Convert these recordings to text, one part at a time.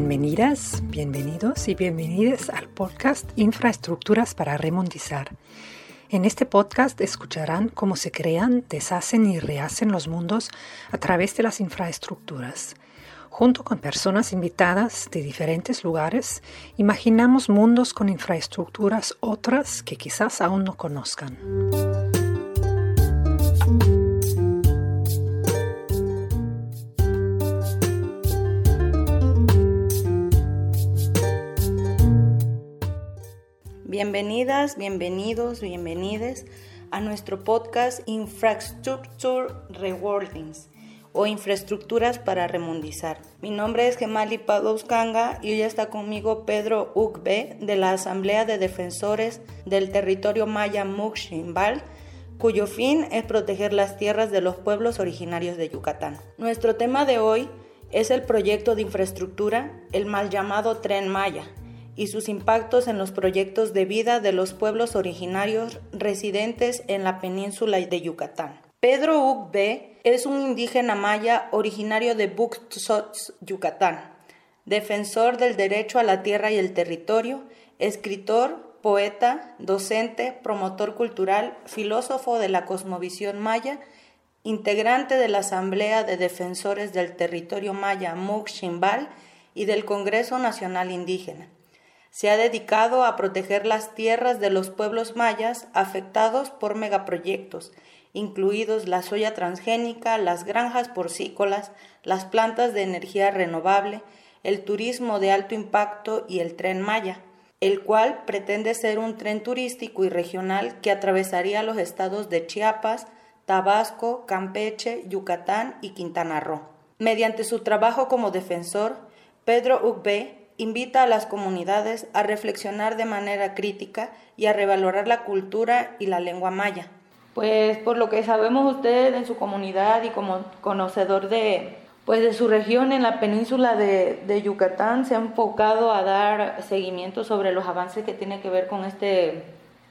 Bienvenidas, bienvenidos y bienvenidas al podcast Infraestructuras para Remundizar. En este podcast escucharán cómo se crean, deshacen y rehacen los mundos a través de las infraestructuras. Junto con personas invitadas de diferentes lugares, imaginamos mundos con infraestructuras otras que quizás aún no conozcan. Bienvenidas, bienvenidos, bienvenides a nuestro podcast Infrastructure Rewardings o Infraestructuras para Remundizar. Mi nombre es Gemali Padouskanga y hoy está conmigo Pedro Ugbe de la Asamblea de Defensores del Territorio Maya Muximbal cuyo fin es proteger las tierras de los pueblos originarios de Yucatán. Nuestro tema de hoy es el proyecto de infraestructura, el mal llamado Tren Maya, y sus impactos en los proyectos de vida de los pueblos originarios residentes en la península de Yucatán. Pedro Ugbe es un indígena maya originario de Buxtehualtepec, Yucatán, defensor del derecho a la tierra y el territorio, escritor, poeta, docente, promotor cultural, filósofo de la cosmovisión maya, integrante de la Asamblea de Defensores del Territorio Maya Muximbal y del Congreso Nacional Indígena se ha dedicado a proteger las tierras de los pueblos mayas afectados por megaproyectos, incluidos la soya transgénica, las granjas porcícolas, las plantas de energía renovable, el turismo de alto impacto y el tren Maya, el cual pretende ser un tren turístico y regional que atravesaría los estados de Chiapas, Tabasco, Campeche, Yucatán y Quintana Roo. Mediante su trabajo como defensor, Pedro Ugbe invita a las comunidades a reflexionar de manera crítica y a revalorar la cultura y la lengua maya. Pues por lo que sabemos usted en su comunidad y como conocedor de, pues de su región en la península de, de, Yucatán, se ha enfocado a dar seguimiento sobre los avances que tiene que ver con este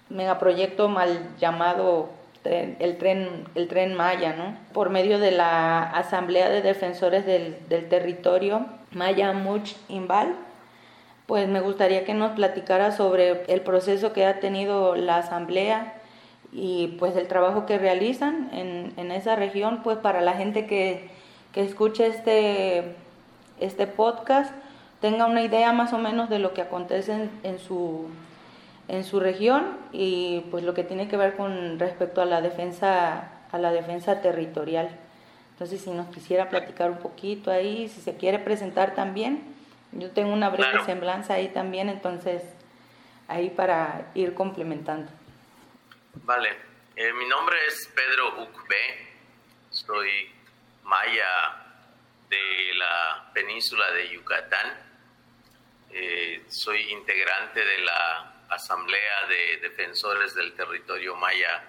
megaproyecto mal llamado el tren, el tren Maya, ¿no? Por medio de la Asamblea de Defensores del, del Territorio Maya Much Imbal, pues me gustaría que nos platicara sobre el proceso que ha tenido la asamblea y pues el trabajo que realizan en, en esa región, pues para la gente que, que escuche este, este podcast tenga una idea más o menos de lo que acontece en, en, su, en su región y pues lo que tiene que ver con respecto a la defensa, a la defensa territorial. Entonces, si nos quisiera platicar un poquito ahí, si se quiere presentar también. Yo tengo una breve semblanza ahí también, entonces ahí para ir complementando. Vale, eh, mi nombre es Pedro Ucbe, soy maya de la península de Yucatán, eh, soy integrante de la Asamblea de Defensores del Territorio Maya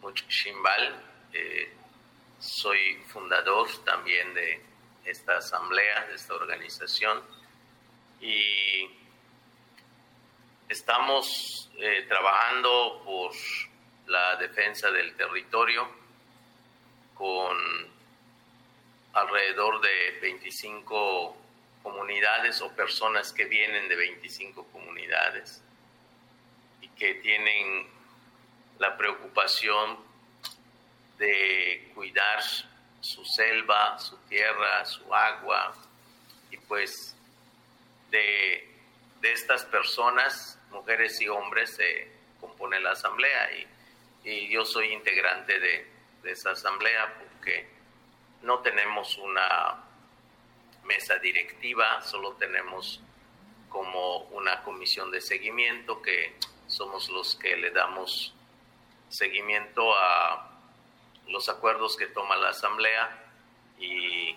Muchimbal, eh, soy fundador también de esta asamblea, de esta organización y estamos eh, trabajando por la defensa del territorio con alrededor de 25 comunidades o personas que vienen de 25 comunidades y que tienen la preocupación de cuidar su selva, su tierra, su agua y pues de, estas personas, mujeres y hombres, se compone la asamblea y, yo soy integrante de, de esa asamblea porque no tenemos una mesa directiva, solo tenemos como una comisión de seguimiento que somos los que le damos seguimiento a los acuerdos que toma la asamblea y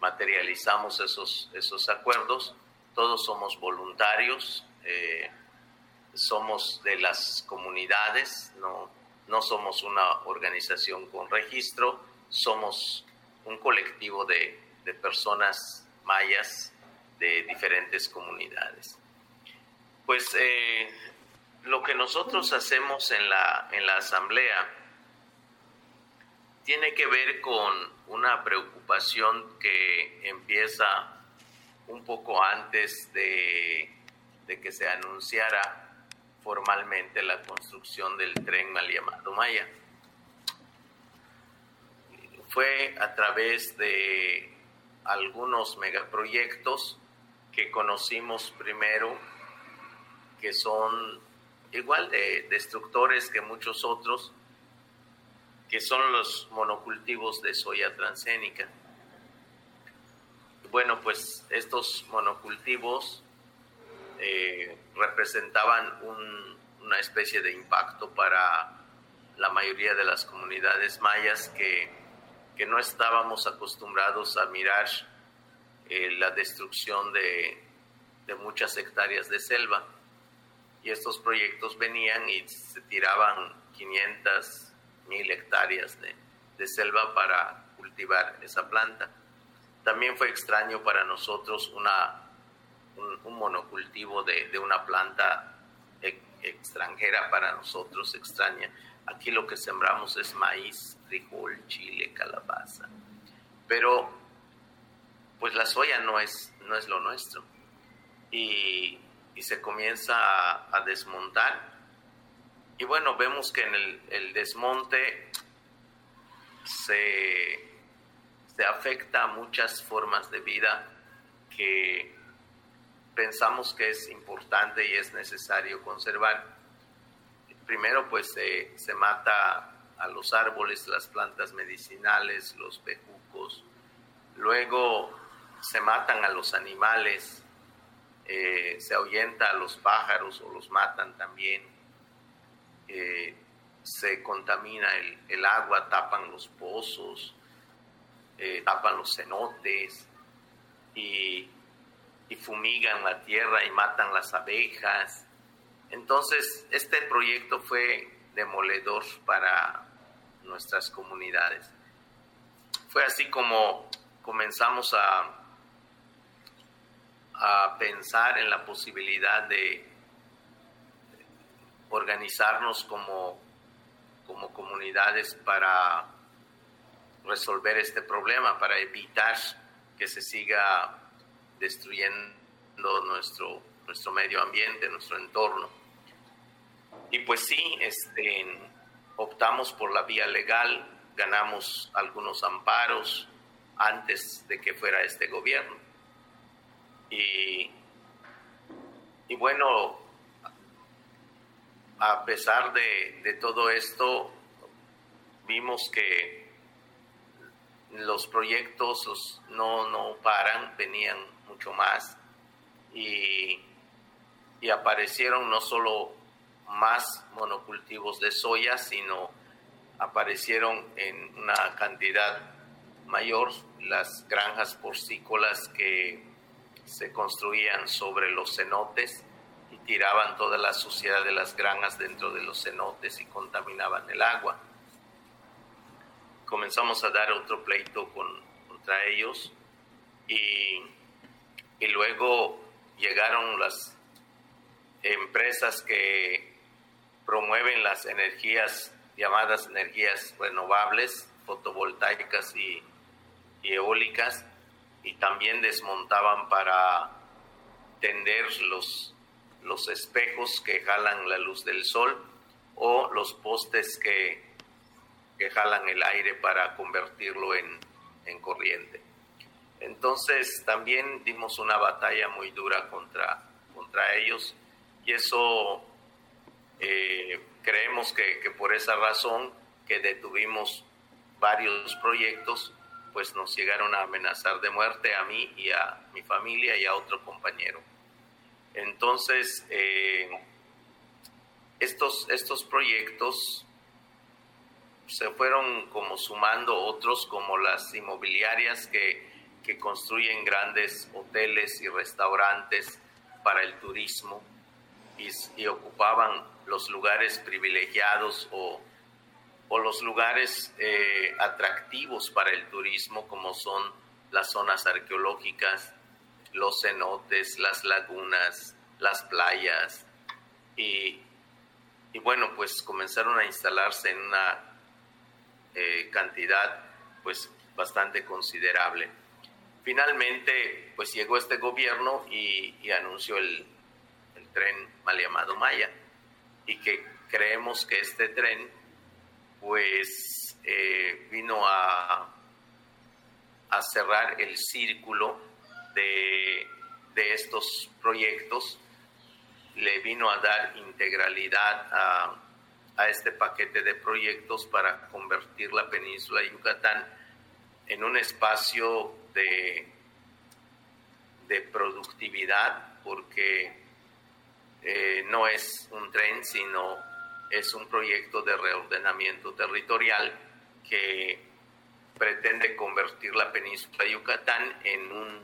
materializamos esos, esos acuerdos todos somos voluntarios, eh, somos de las comunidades, no, no somos una organización con registro, somos un colectivo de, de personas mayas de diferentes comunidades. Pues eh, lo que nosotros hacemos en la, en la asamblea tiene que ver con una preocupación que empieza un poco antes de, que se anunciara formalmente la construcción del tren mal llamado Maya. Fue a través de algunos megaproyectos que conocimos primero, que son igual de destructores que muchos otros, que son los monocultivos de soya transgénica. Bueno, pues estos monocultivos eh, representaban una especie de impacto para la mayoría de las comunidades mayas que, no estábamos acostumbrados a mirar eh, la destrucción de, muchas hectáreas de selva. Y estos proyectos venían y se tiraban 500, mil hectáreas de, de selva para cultivar esa planta. También fue extraño para nosotros una un, monocultivo de, de, una planta extranjera para nosotros extraña. Aquí lo que sembramos es maíz, frijol, chile, calabaza. Pero pues la soya no es, no es lo nuestro. Y, y se comienza a, a, desmontar. Y bueno, vemos que en el, el desmonte se, afecta a muchas formas de vida que pensamos que es importante y es necesario conservar. Primero, pues se mata a los árboles, las plantas medicinales, los bejucos. Luego se matan a los animales, eh, se ahuyenta a los pájaros o los matan también. Eh, se contamina el, agua, tapan los pozos, eh, tapan los cenotes y y fumigan la tierra y matan las abejas. Entonces, este proyecto fue demoledor para nuestras comunidades. Fue así como comenzamos a, a pensar en la posibilidad de organizarnos como, como comunidades para resolver este problema, para evitar que se siga destruyendo nuestro, nuestro medio ambiente, nuestro entorno. Y pues sí, este, optamos por la vía legal, ganamos algunos amparos antes de que fuera este gobierno. Y, y bueno, a pesar de, de todo esto, vimos que los proyectos no, no paran, venían mucho más y, y aparecieron no solo más monocultivos de soya, sino aparecieron en una cantidad mayor las granjas porcícolas que se construían sobre los cenotes y tiraban toda la suciedad de las granjas dentro de los cenotes y contaminaban el agua. Comenzamos a dar otro pleito con, contra ellos y y luego llegaron las empresas que promueven las energías llamadas energías renovables, fotovoltaicas y, eólicas, y también desmontaban para tender los, los espejos que jalan la luz del sol o los postes que, que jalan el aire para convertirlo en, en corriente. Entonces también dimos una batalla muy dura contra, contra ellos y eso eh, creemos que, que, por esa razón que detuvimos varios proyectos, pues nos llegaron a amenazar de muerte a mí y a mi familia y a otro compañero. Entonces, eh, estos, estos proyectos se fueron como sumando otros como las inmobiliarias que que construyen grandes hoteles y restaurantes para el turismo y, ocupaban los lugares privilegiados o, o los lugares eh, atractivos para el turismo como son las zonas arqueológicas, los cenotes, las lagunas, las playas. Y, y bueno pues comenzaron a instalarse en una eh, cantidad pues bastante considerable. Finalmente, pues llegó este gobierno y, anunció el, el, tren mal llamado Maya y que creemos que este tren, pues, eh, vino a, a cerrar el círculo de, de estos proyectos, le vino a dar integralidad a, a este paquete de proyectos para convertir la península de Yucatán en un espacio de, de productividad, porque eh, no es un tren, sino es un proyecto de reordenamiento territorial que pretende convertir la península de Yucatán en un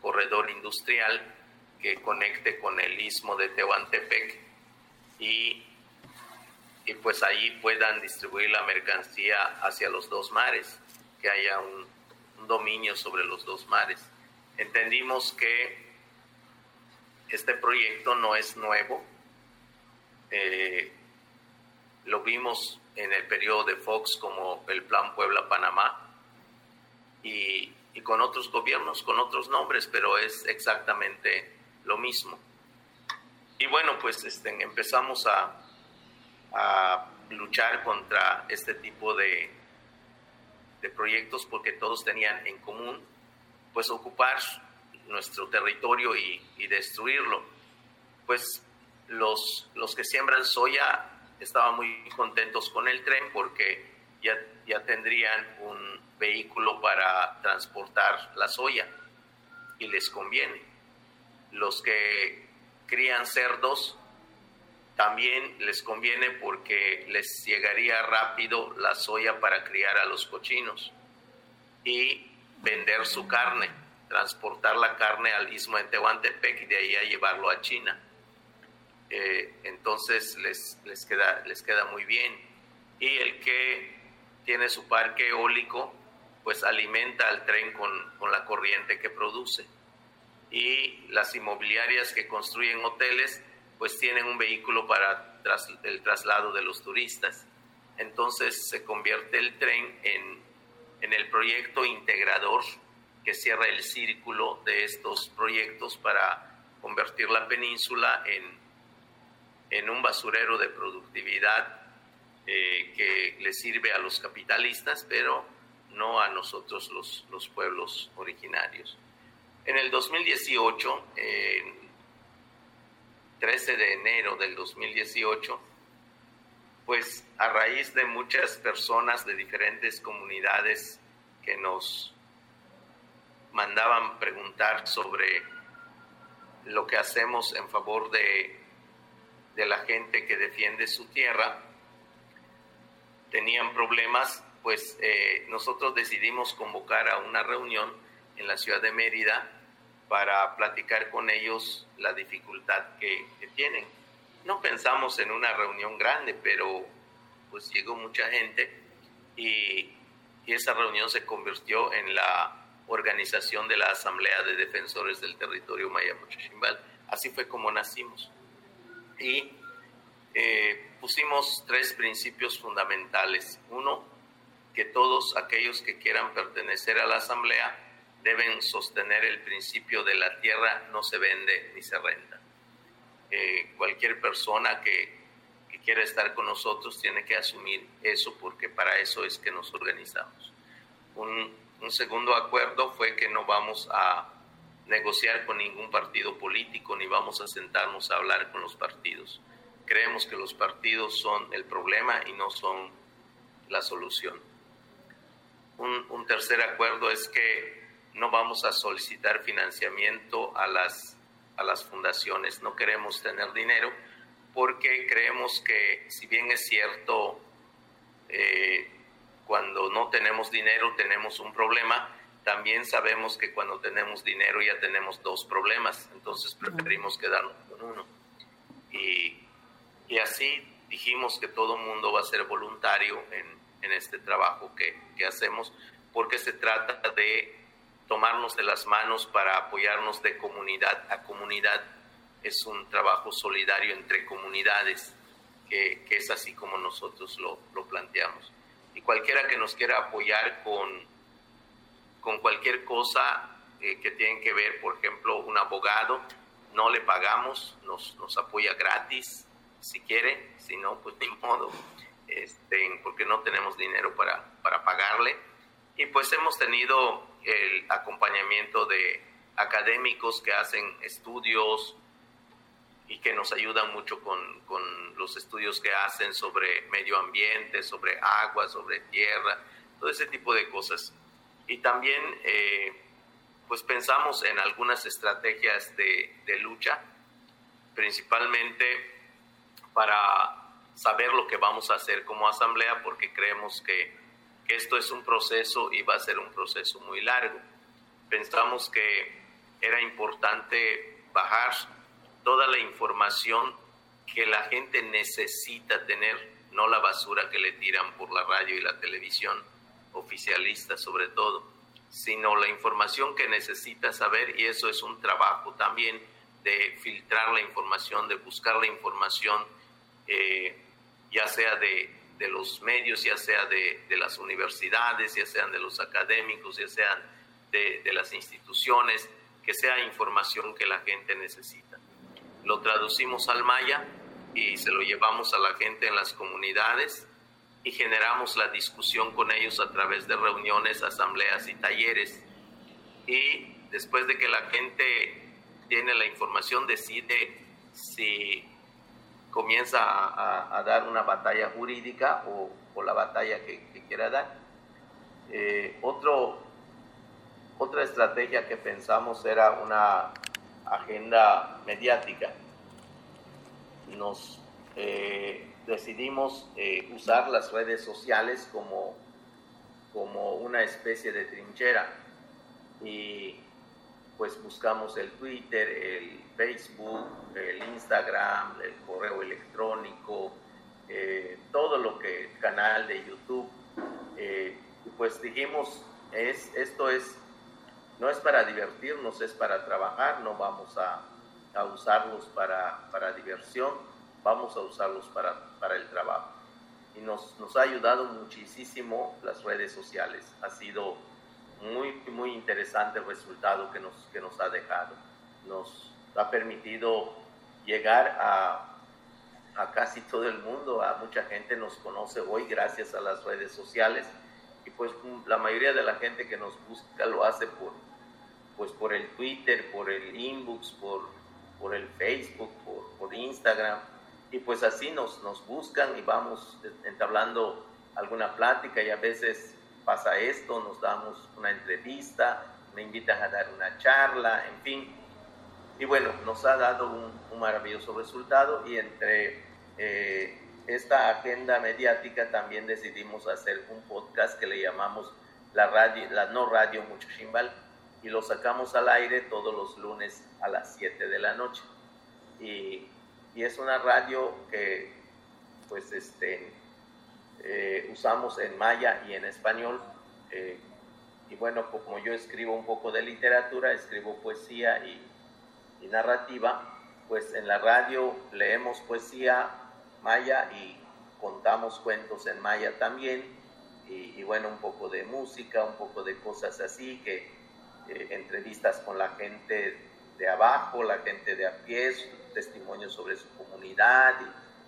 corredor industrial que conecte con el istmo de Tehuantepec y y pues allí puedan distribuir la mercancía hacia los dos mares, que haya un, dominio sobre los dos mares. Entendimos que este proyecto no es nuevo, eh, lo vimos en el periodo de Fox como el Plan Puebla-Panamá y, y, con otros gobiernos, con otros nombres, pero es exactamente lo mismo. Y bueno, pues este, empezamos a, a luchar contra este tipo de, de proyectos porque todos tenían en común pues ocupar nuestro territorio y, destruirlo. Pues los, los que siembran soya estaban muy contentos con el tren porque ya, ya tendrían un vehículo para transportar la soya y les conviene. Los que crían cerdos también les conviene porque les llegaría rápido la soya para criar a los cochinos y vender su carne, transportar la carne al istmo de Tehuantepec y de ahí a llevarlo a China. Eh, entonces les, les, queda, les queda muy bien. Y el que tiene su parque eólico, pues alimenta al tren con, con la corriente que produce. Y las inmobiliarias que construyen hoteles, pues tienen un vehículo para el traslado de los turistas. Entonces se convierte el tren en, en el proyecto integrador que cierra el círculo de estos proyectos para convertir la península en, en un basurero de productividad eh, que le sirve a los capitalistas, pero no a nosotros los, los pueblos originarios. En el 2018, 13 de enero del 2018, pues a raíz de muchas personas de diferentes comunidades que nos mandaban preguntar sobre lo que hacemos en favor de, de la gente que defiende su tierra, tenían problemas, pues eh, nosotros decidimos convocar a una reunión en la ciudad de Mérida para platicar con ellos la dificultad que, tienen. No pensamos en una reunión grande, pero pues llegó mucha gente y, esa reunión se convirtió en la organización de la Asamblea de Defensores del Territorio Maya Mochichimbal. Así fue como nacimos. Y eh, pusimos tres principios fundamentales. Uno, que todos aquellos que quieran pertenecer a la Asamblea deben sostener el principio de la tierra no se vende ni se renta. Eh, cualquier persona que, que, quiera estar con nosotros tiene que asumir eso porque para eso es que nos organizamos. Un, un segundo acuerdo fue que no vamos a negociar con ningún partido político ni vamos a sentarnos a hablar con los partidos. Creemos que los partidos son el problema y no son la solución. Un, un tercer acuerdo es que no vamos a solicitar financiamiento a las, a las fundaciones, no queremos tener dinero porque creemos que si bien es cierto, eh, cuando no tenemos dinero tenemos un problema, también sabemos que cuando tenemos dinero ya tenemos dos problemas, entonces preferimos quedarnos con uno. Y, y así dijimos que todo mundo va a ser voluntario en, en este trabajo que, que hacemos, porque se trata de tomarnos de las manos para apoyarnos de comunidad a comunidad. Es un trabajo solidario entre comunidades, que, es así como nosotros lo, planteamos. Y cualquiera que nos quiera apoyar con, con cualquier cosa, eh, que tienen que ver, por ejemplo, un abogado, no le pagamos, nos, nos apoya gratis, si quiere, si no, pues ni modo, este, porque no tenemos dinero para, para pagarle. Y pues hemos tenido el acompañamiento de académicos que hacen estudios y que nos ayudan mucho con, con, los estudios que hacen sobre medio ambiente, sobre agua, sobre tierra, todo ese tipo de cosas. Y también eh, pues pensamos en algunas estrategias de, de lucha, principalmente para saber lo que vamos a hacer como asamblea, porque creemos que que esto es un proceso y va a ser un proceso muy largo. Pensamos que era importante bajar toda la información que la gente necesita tener, no la basura que le tiran por la radio y la televisión, oficialista sobre todo, sino la información que necesita saber y eso es un trabajo también de filtrar la información, de buscar la información, eh, ya sea de de los medios, ya sea de, las universidades, ya sean de los académicos, ya sean de, de las instituciones, que sea información que la gente necesita. Lo traducimos al maya y se lo llevamos a la gente en las comunidades y generamos la discusión con ellos a través de reuniones, asambleas y talleres. Y después de que la gente tiene la información, decide si comienza a, dar una batalla jurídica o, la batalla que, quiera dar. Eh, otra estrategia que pensamos era una agenda mediática. Nos eh, decidimos eh, usar las redes sociales como, como una especie de trinchera y pues buscamos el Twitter, el Facebook, el Instagram, el correo electrónico, eh, todo lo que, canal de YouTube. Eh, pues dijimos, es, esto es, no es para divertirnos, es para trabajar, no vamos a, a usarlos para, para, diversión, vamos a usarlos para, para el trabajo. Y nos, nos ha ayudado muchísimo las redes sociales. Ha sido muy, muy interesante el resultado que nos, que nos ha dejado. Nos ha permitido llegar a, a casi todo el mundo, a mucha gente nos conoce hoy gracias a las redes sociales. Y pues la mayoría de la gente que nos busca lo hace por, pues por el Twitter, por el inbox, por, por el Facebook, por, por Instagram. Y pues así nos, nos buscan y vamos entablando alguna plática. Y a veces pasa esto, nos damos una entrevista, me invitan a dar una charla, en fin. Y bueno, nos ha dado un, maravilloso resultado y entre eh, esta agenda mediática también decidimos hacer un podcast que le llamamos la, radio, la no radio Mucho Chimbal y lo sacamos al aire todos los lunes a las 7 de la noche. Y, y es una radio que pues este, eh, usamos en maya y en español. Eh, y bueno, como yo escribo un poco de literatura, escribo poesía y, narrativa, pues en la radio leemos poesía maya y contamos cuentos en maya también. Y, bueno, un poco de música, un poco de cosas así, que eh, entrevistas con la gente de abajo, la gente de a pie, testimonios sobre su comunidad.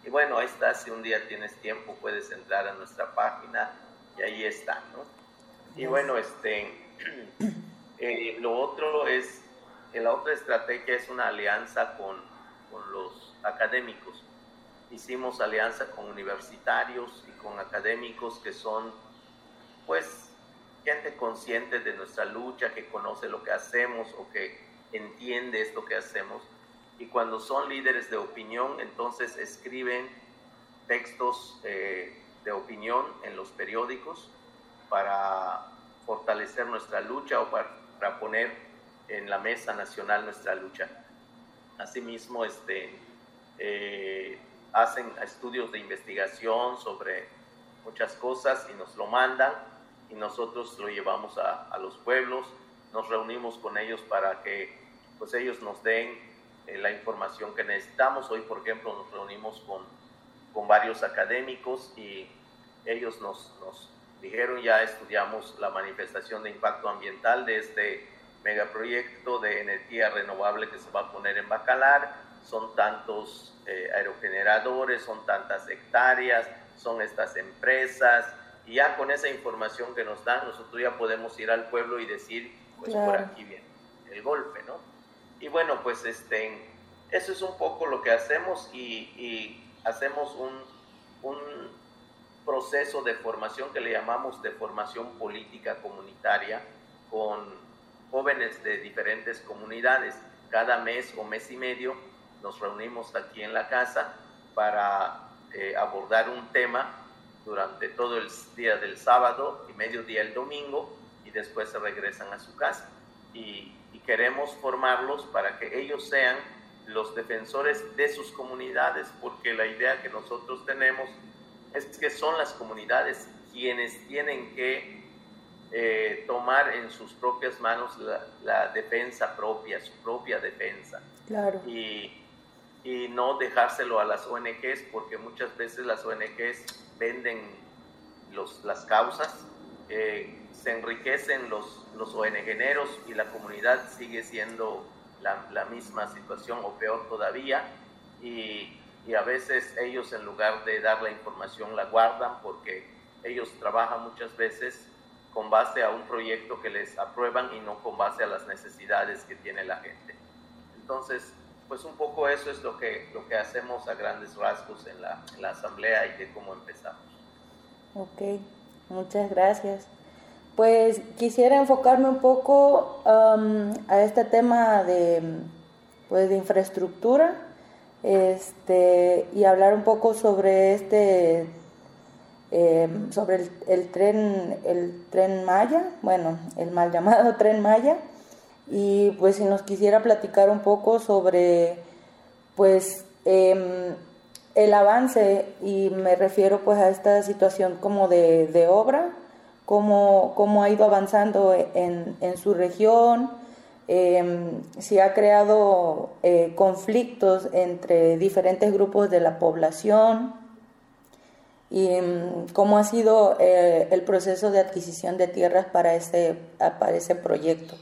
Y, y bueno, ahí está, si un día tienes tiempo puedes entrar a nuestra página y ahí está, ¿no? Y bueno, este, eh, lo otro es, la otra estrategia es una alianza con, con los académicos. Hicimos alianza con universitarios y con académicos que son, pues, gente consciente de nuestra lucha, que conoce lo que hacemos o que entiende esto que hacemos y cuando son líderes de opinión, entonces escriben textos eh, de opinión en los periódicos para fortalecer nuestra lucha o para, poner en la mesa nacional nuestra lucha. Asimismo, este, eh, hacen estudios de investigación sobre muchas cosas y nos lo mandan y nosotros lo llevamos a, a los pueblos, nos reunimos con ellos para que pues ellos nos den eh, la información que necesitamos. Hoy, por ejemplo, nos reunimos con, con varios académicos y ellos nos, nos, dijeron, ya estudiamos la manifestación de impacto ambiental de este megaproyecto de energía renovable que se va a poner en Bacalar, son tantos eh, aerogeneradores, son tantas hectáreas, son estas empresas, y ya con esa información que nos dan, nosotros ya podemos ir al pueblo y decir, pues por aquí viene el golpe, ¿no? Y bueno, pues este, eso es un poco lo que hacemos y, hacemos un, un proceso de formación que le llamamos de formación política comunitaria con jóvenes de diferentes comunidades. Cada mes o mes y medio nos reunimos aquí en la casa para eh, abordar un tema durante todo el día del sábado y mediodía el domingo y después se regresan a su casa. Y, queremos formarlos para que ellos sean los defensores de sus comunidades, porque la idea que nosotros tenemos es que son las comunidades quienes tienen que eh, tomar en sus propias manos la, defensa propia, su propia defensa. Claro. Y, y, no dejárselo a las ONGs, porque muchas veces las ONGs venden los, las causas, eh, se enriquecen los, los ONGeros y la comunidad sigue siendo la, la misma situación o peor todavía. Y, y a veces ellos en lugar de dar la información la guardan porque ellos trabajan muchas veces con base a un proyecto que les aprueban y no con base a las necesidades que tiene la gente. Entonces, pues un poco eso es lo que, lo que hacemos a grandes rasgos en la, en la asamblea y de cómo empezamos. Ok, muchas gracias. Pues quisiera enfocarme un poco um, a este tema de, pues, de infraestructura este, y hablar un poco sobre este Em, sobre el, tren, el tren Maya, bueno, el mal llamado tren Maya, y pues si nos quisiera platicar un poco sobre pues em, el avance, y me refiero pues a esta situación como de, obra, cómo, cómo, ha ido avanzando en, en su región, em, si ha creado eh, conflictos entre diferentes grupos de la población, y mm, cómo ha sido eh, el proceso de adquisición de tierras para ese, para ese proyecto.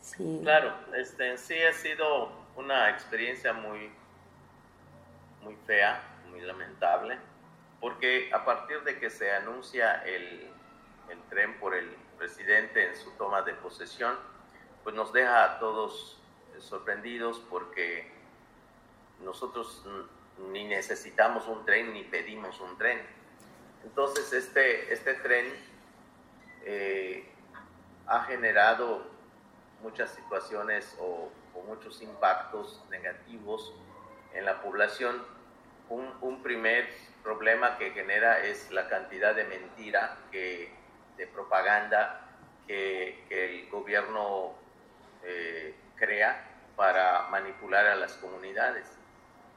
Sí. Claro, este, sí ha sido una experiencia muy, muy fea, muy lamentable, porque a partir de que se anuncia el, el tren por el presidente en su toma de posesión, pues nos deja a todos sorprendidos porque nosotros ni necesitamos un tren ni pedimos un tren. Entonces este, este tren eh, ha generado muchas situaciones o, muchos impactos negativos en la población. Un, primer problema que genera es la cantidad de mentira, de propaganda que, el gobierno eh, crea para manipular a las comunidades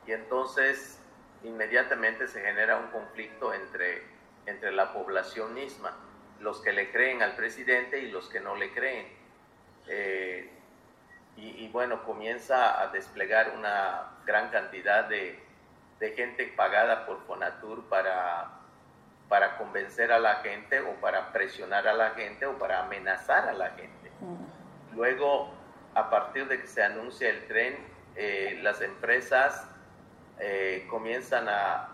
y entonces inmediatamente se genera un conflicto entre, entre la población misma, los que le creen al presidente y los que no le creen. Eh, y, bueno, comienza a desplegar una gran cantidad de, de gente pagada por Fonatur para, para convencer a la gente o para presionar a la gente o para amenazar a la gente. Mm. Luego, a partir de que se anuncia el tren, eh, las empresas eh, comienzan a,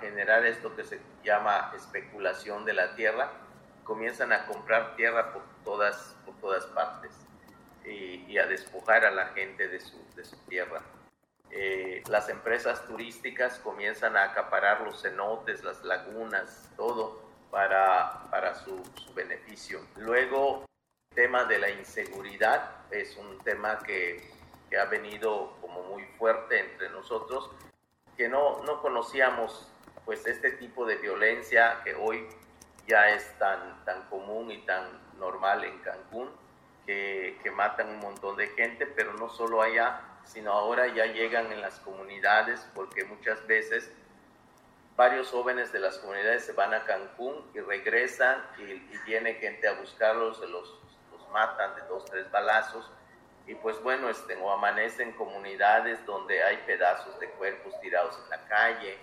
generar esto que se llama especulación de la tierra, comienzan a comprar tierra por todas, por todas partes y, a despojar a la gente de su, de su tierra. Eh, las empresas turísticas comienzan a acaparar los cenotes, las lagunas, todo para, para su, su beneficio. Luego, el tema de la inseguridad es un tema que, que ha venido como muy fuerte entre nosotros que no, no conocíamos pues este tipo de violencia que hoy ya es tan, tan común y tan normal en Cancún, que, que, matan un montón de gente, pero no solo allá, sino ahora ya llegan en las comunidades, porque muchas veces varios jóvenes de las comunidades se van a Cancún y regresan y, viene gente a buscarlos, los, los matan de dos, tres balazos y pues bueno, este, o amanecen comunidades donde hay pedazos de cuerpos tirados en la calle.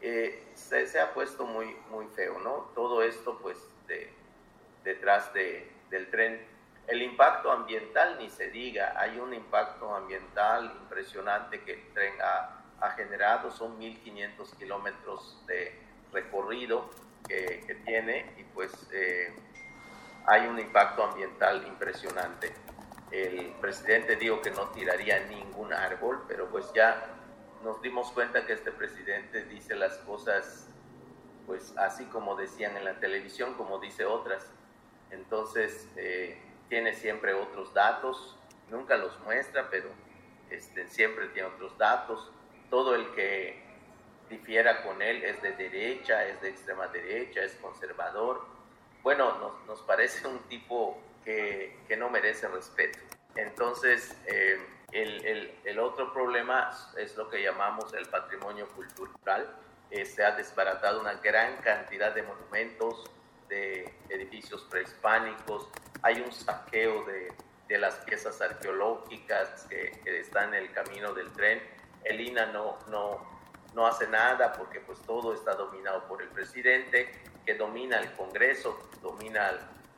Eh, se, ha puesto muy, muy feo, ¿no? Todo esto pues de, detrás de, del tren. El impacto ambiental ni se diga, hay un impacto ambiental impresionante que el tren ha, generado, son 1.500 kilómetros de recorrido que, tiene y pues eh, hay un impacto ambiental impresionante. El presidente dijo que no tiraría ningún árbol, pero pues ya nos dimos cuenta que este presidente dice las cosas pues así como decían en la televisión, como dice otras. Entonces, eh, tiene siempre otros datos, nunca los muestra, pero este, siempre tiene otros datos. Todo el que difiera con él es de derecha, es de extrema derecha, es conservador. Bueno, nos, nos parece un tipo que, que, no merece respeto. Entonces, eh, el, el, el, otro problema es lo que llamamos el patrimonio cultural. Eh, se ha desbaratado una gran cantidad de monumentos, de edificios prehispánicos, hay un saqueo de, de las piezas arqueológicas que, que, están en el camino del tren. El INA no, no, no hace nada porque pues todo está dominado por el presidente, que domina el Congreso, domina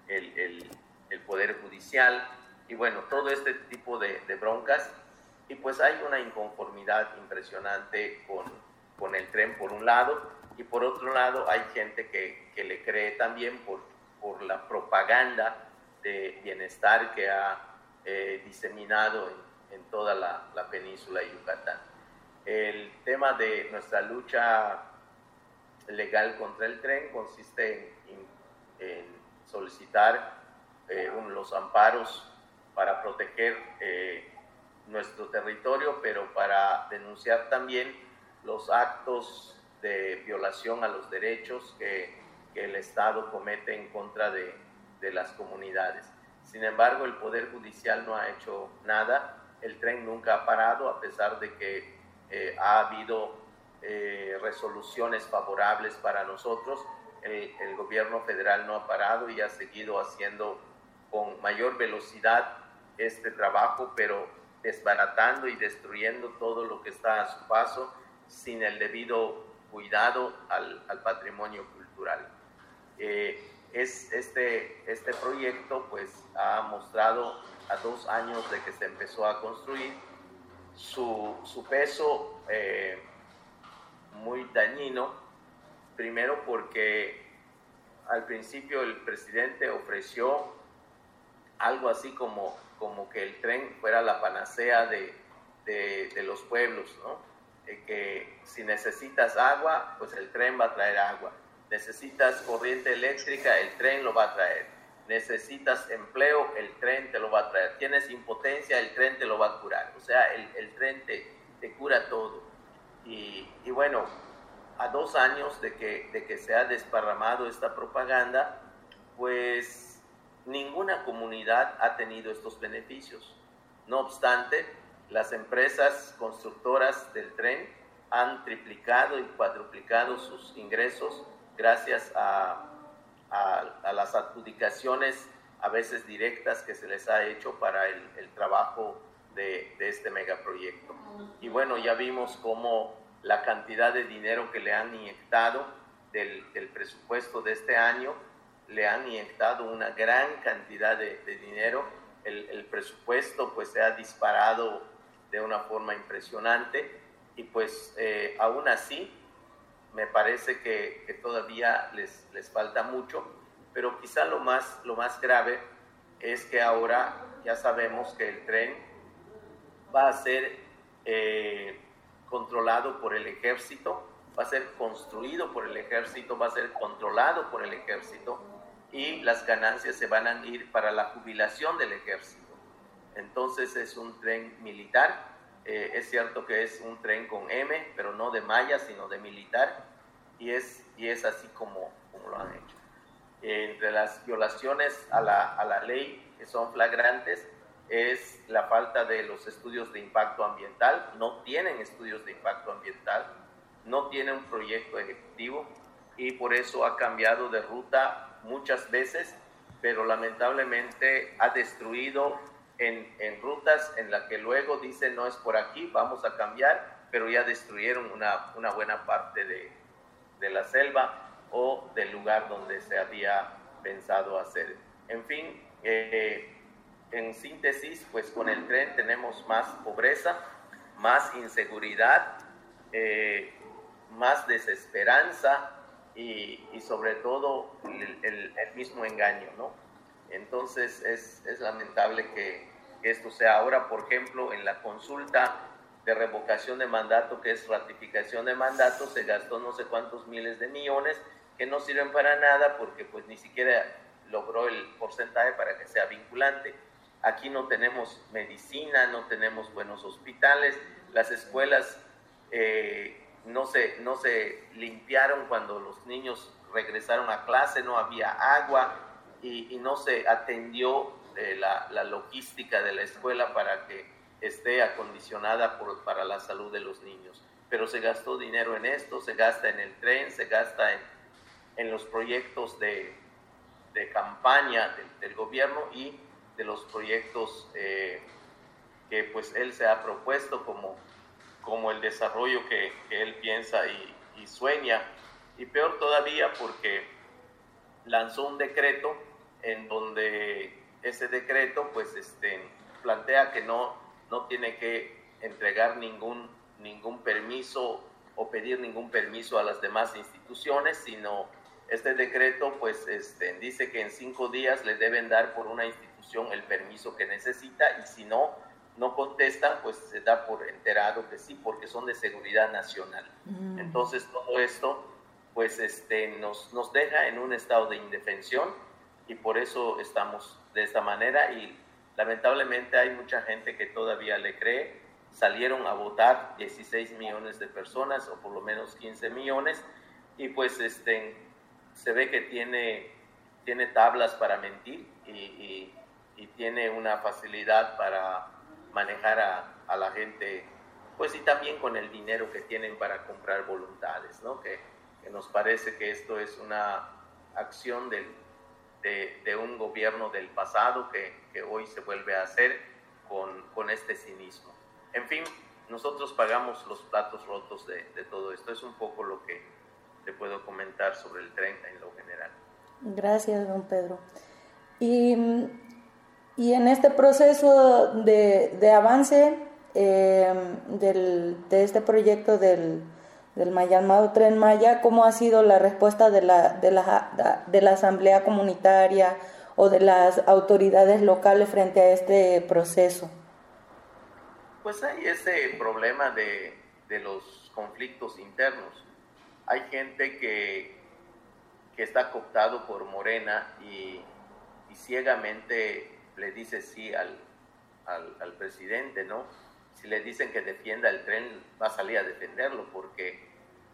el, el, el Poder Judicial y bueno, todo este tipo de, de, broncas. Y pues hay una inconformidad impresionante con, con el tren por un lado y por otro lado hay gente que, que le cree también por, por la propaganda de bienestar que ha eh, diseminado en, en toda la, la, península de Yucatán. El tema de nuestra lucha legal contra el tren consiste en, en solicitar eh, los amparos para proteger eh, nuestro territorio, pero para denunciar también los actos de violación a los derechos que, el Estado comete en contra de, de las comunidades. Sin embargo, el Poder Judicial no ha hecho nada, el tren nunca ha parado a pesar de que eh, ha habido resoluciones favorables para nosotros. El, gobierno federal no ha parado y ha seguido haciendo con mayor velocidad este trabajo, pero desbaratando y destruyendo todo lo que está a su paso sin el debido cuidado al, al patrimonio cultural. Eh, es este, este proyecto pues ha mostrado a dos años de que se empezó a construir su, su peso eh, muy dañino, primero porque al principio el presidente ofreció algo así como, como que el tren fuera la panacea de, de, los pueblos, ¿no? Eh, que si necesitas agua, pues el tren va a traer agua Necesitas corriente eléctrica, el tren lo va a traer. Necesitas empleo, el tren te lo va a traer. Tienes impotencia, el tren te lo va a curar. O sea, el, el tren te, te, cura todo. Y, y, bueno, a dos años de que, de que se ha desparramado esta propaganda, pues ninguna comunidad ha tenido estos beneficios. No obstante, las empresas constructoras del tren han triplicado y cuadruplicado sus ingresos gracias a, las adjudicaciones a veces directas que se les ha hecho para el, trabajo de, de, este megaproyecto. Y bueno, ya vimos cómo la cantidad de dinero que le han inyectado del presupuesto de este año, le han inyectado una gran cantidad de, de dinero. El, el, presupuesto pues se ha disparado de una forma impresionante. Y pues eh, aún así me parece que, que todavía les, les, falta mucho, pero quizá lo más, lo más grave es que ahora ya sabemos que el tren va a ser eh, controlado por el ejército, va a ser construido por el ejército, va a ser controlado por el ejército y las ganancias se van a ir para la jubilación del ejército. Entonces es un tren militar eh, es cierto que es un tren con M, pero no de malla, sino de militar, y es, y es así como, como lo han hecho. Entre las violaciones a la, a la ley que son flagrantes es la falta de los estudios de impacto ambiental, no tienen estudios de impacto ambiental, no tienen un proyecto ejecutivo y por eso ha cambiado de ruta muchas veces, pero lamentablemente ha destruido en, en rutas en las que luego dicen no es por aquí, vamos a cambiar, pero ya destruyeron una, una buena parte de, de la selva o del lugar donde se había pensado hacer. En fin, eh, en síntesis, pues con el tren tenemos más pobreza, más inseguridad, eh, más desesperanza y, sobre todo el, mismo engaño, ¿no? Entonces es, lamentable que, esto sea ahora, por ejemplo, en la consulta de revocación de mandato, que es ratificación de mandato, se gastó no sé cuántos miles de millones que no sirven para nada porque pues ni siquiera logró el porcentaje para que sea vinculante. Aquí no tenemos medicina, no tenemos buenos hospitales, las escuelas eh, no, se, no se limpiaron cuando los niños regresaron a clase, no había agua y, no se atendió eh, la, logística de la escuela para que esté acondicionada para la salud de los niños. Pero se gastó dinero en esto, se gasta en el tren, se gasta en, en los proyectos de, de campaña del gobierno y de los proyectos eh, que pues él se ha propuesto como, como el desarrollo que, él piensa y, sueña. Y peor todavía porque lanzó un decreto en donde ese decreto pues este, plantea que no, no tiene que entregar ningún, ningún permiso o pedir ningún permiso a las demás instituciones, sino este decreto pues este, dice que en cinco días le deben dar por una institución el permiso que necesita y si no, no contestan, pues se da por enterado que sí, porque son de seguridad nacional. Mm. Entonces todo esto pues este, nos, nos deja en un estado de indefensión y por eso estamos de esta manera y lamentablemente hay mucha gente que todavía le cree. Salieron a votar 16 millones de personas o por lo menos 15 millones y pues este, se ve que tiene, tiene tablas para mentir y y tiene una facilidad para manejar a, la gente, pues y también con el dinero que tienen para comprar voluntades, ¿no? Que, nos parece que esto es una acción del, de, un gobierno del pasado que, que, hoy se vuelve a hacer con, con, este cinismo. En fin, nosotros pagamos los platos rotos de, de todo esto. Es un poco lo que te puedo comentar sobre el tren en lo general. Gracias, don Pedro. Y y en este proceso de, avance em, de este proyecto del, del llamado Tren Maya, ¿cómo ha sido la respuesta de la, de, la, de la Asamblea Comunitaria o de las autoridades locales frente a este proceso? Pues hay ese problema de, de los conflictos internos. Hay gente que, que está cooptado por Morena y, y ciegamente le dice sí al, al, presidente, ¿no? Si le dicen que defienda el tren, va a salir a defenderlo, porque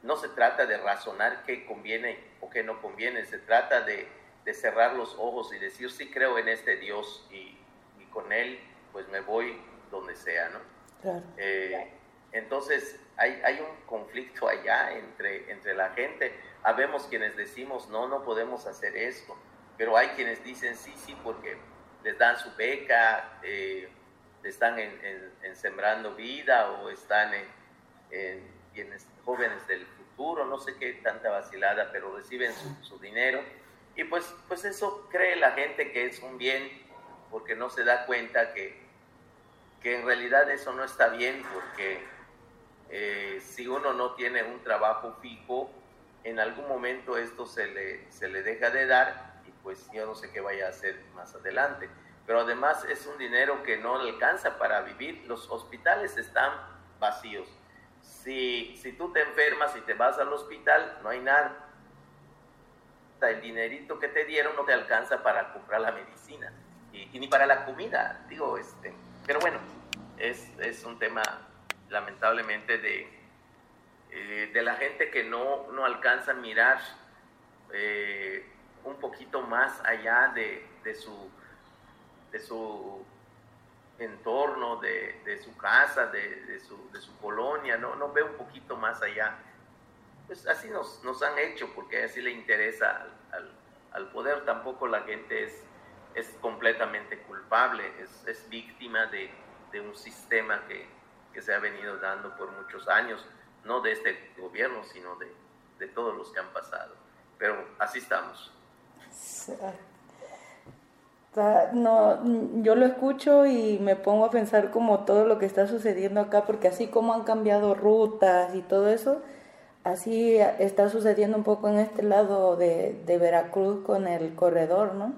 no se trata de razonar qué conviene o qué no conviene, se trata de, de cerrar los ojos y decir, sí creo en este Dios y, y con él pues me voy donde sea, ¿no? Claro. Eh, entonces hay, hay, un conflicto allá entre, entre la gente. Habemos quienes decimos, no, no podemos hacer esto, pero hay quienes dicen, sí, sí, porque les dan su beca, eh, están en, Sembrando Vida o están en, Jóvenes del Futuro, no sé qué tanta vacilada, pero reciben su, dinero. Y pues, pues eso cree la gente que es un bien, porque no se da cuenta que, que en realidad eso no está bien, porque eh, si uno no tiene un trabajo fijo, en algún momento esto se le, se le deja de dar pues yo no sé qué vaya a hacer más adelante. Pero además es un dinero que no alcanza para vivir. Los hospitales están vacíos. Si, si tú te enfermas y te vas al hospital, no hay nada. El dinerito que te dieron no te alcanza para comprar la medicina y, ni para la comida. Digo, este, pero bueno, es, es un tema lamentablemente de, eh, de la gente que no, no alcanza a mirar eh, un poquito más allá de, su, de su entorno, de, su casa, de, su, de su colonia, ¿no? no ve un poquito más allá. Pues así nos, nos han hecho, porque así le interesa al, poder. Tampoco la gente es, es completamente culpable, es, es víctima de, un sistema que, que, se ha venido dando por muchos años, no de este gobierno, sino de, de todos los que han pasado. Pero así estamos. No, yo lo escucho y me pongo a pensar como todo lo que está sucediendo acá, porque así como han cambiado rutas y todo eso, así está sucediendo un poco en este lado de, Veracruz con el corredor, ¿no?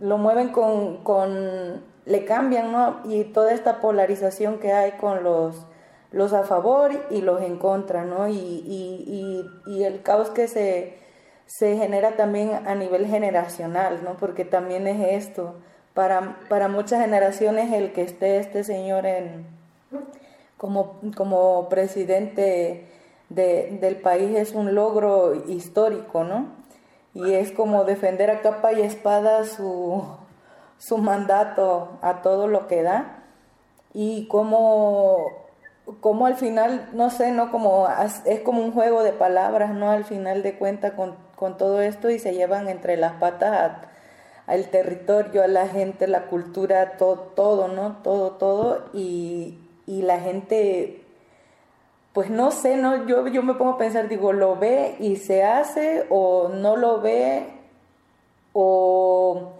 lo mueven con, con, le cambian, ¿no? Y toda esta polarización que hay con los, los a favor y los en contra, ¿no? Y, y, y, y el caos que se se genera también a nivel generacional, ¿no? Porque también es esto. Para, para muchas generaciones el que esté este señor en, como, como presidente de, del país es un logro histórico, ¿no? Y es como defender a capa y espada su, su mandato a todo lo que da. Y como, como al final, no sé, ¿no? Como, es como un juego de palabras, ¿no? Al final de cuentas con con todo esto y se llevan entre las patas al territorio, a la gente, la cultura, todo, todo ¿no? Todo, todo. Y, la gente, pues no sé, ¿no? Yo, yo me pongo a pensar, digo, ¿lo ve y se hace o no lo ve o,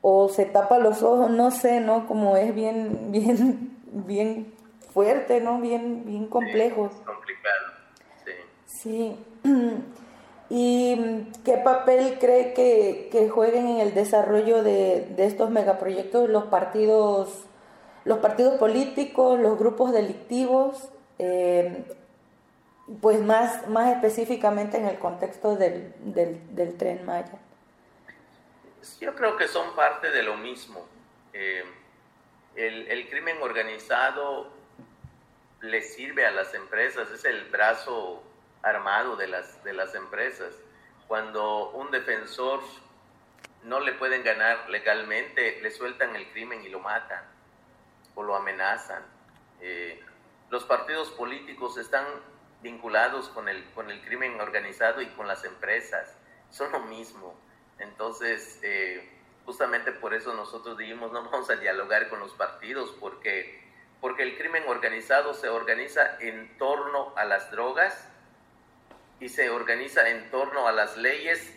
o se tapa los ojos? No sé, ¿no? Como es bien, bien, bien fuerte, ¿no? Bien, bien complejo. complicado, sí. Sí. ¿Y qué papel cree que, jueguen en el desarrollo de, estos megaproyectos los partidos, los partidos políticos, los grupos delictivos, eh, pues más, más específicamente en el contexto del, del, tren Maya? Yo creo que son parte de lo mismo. Eh, el, el crimen organizado le sirve a las empresas, es el brazo armado de las, de las empresas. Cuando un defensor no le pueden ganar legalmente, le sueltan el crimen y lo matan o lo amenazan. Eh, los partidos políticos están vinculados con el, con el crimen organizado y con las empresas. Son lo mismo. Entonces, eh, justamente por eso nosotros dijimos, no vamos a dialogar con los partidos, porque, porque el crimen organizado se organiza en torno a las drogas y se organiza en torno a las leyes